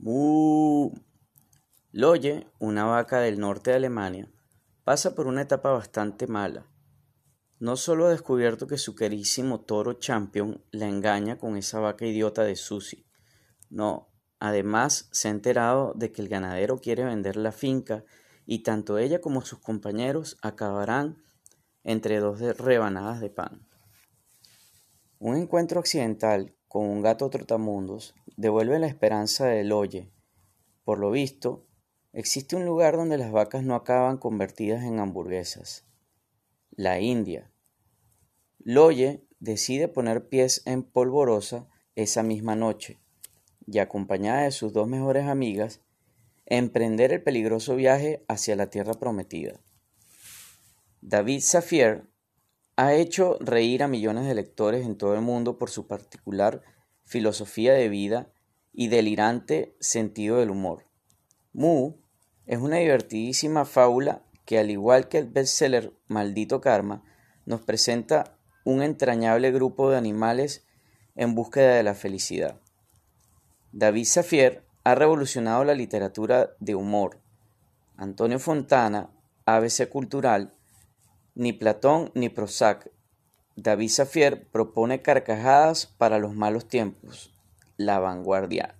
Mu. Loye, una vaca del norte de Alemania, pasa por una etapa bastante mala. No solo ha descubierto que su querísimo toro Champion la engaña con esa vaca idiota de Susi, no, además se ha enterado de que el ganadero quiere vender la finca y tanto ella como sus compañeros acabarán entre dos rebanadas de pan. Un encuentro accidental con un gato trotamundos devuelve la esperanza del Oye. Por lo visto, existe un lugar donde las vacas no acaban convertidas en hamburguesas. La India. Loye decide poner pies en polvorosa esa misma noche y acompañada de sus dos mejores amigas, emprender el peligroso viaje hacia la tierra prometida. David Safier ha hecho reír a millones de lectores en todo el mundo por su particular filosofía de vida y delirante sentido del humor. Mu es una divertidísima fábula que, al igual que el bestseller Maldito Karma, nos presenta un entrañable grupo de animales en búsqueda de la felicidad. David Safier ha revolucionado la literatura de humor. Antonio Fontana, ABC Cultural, ni Platón ni Prozac. David Safier propone carcajadas para los malos tiempos. La vanguardia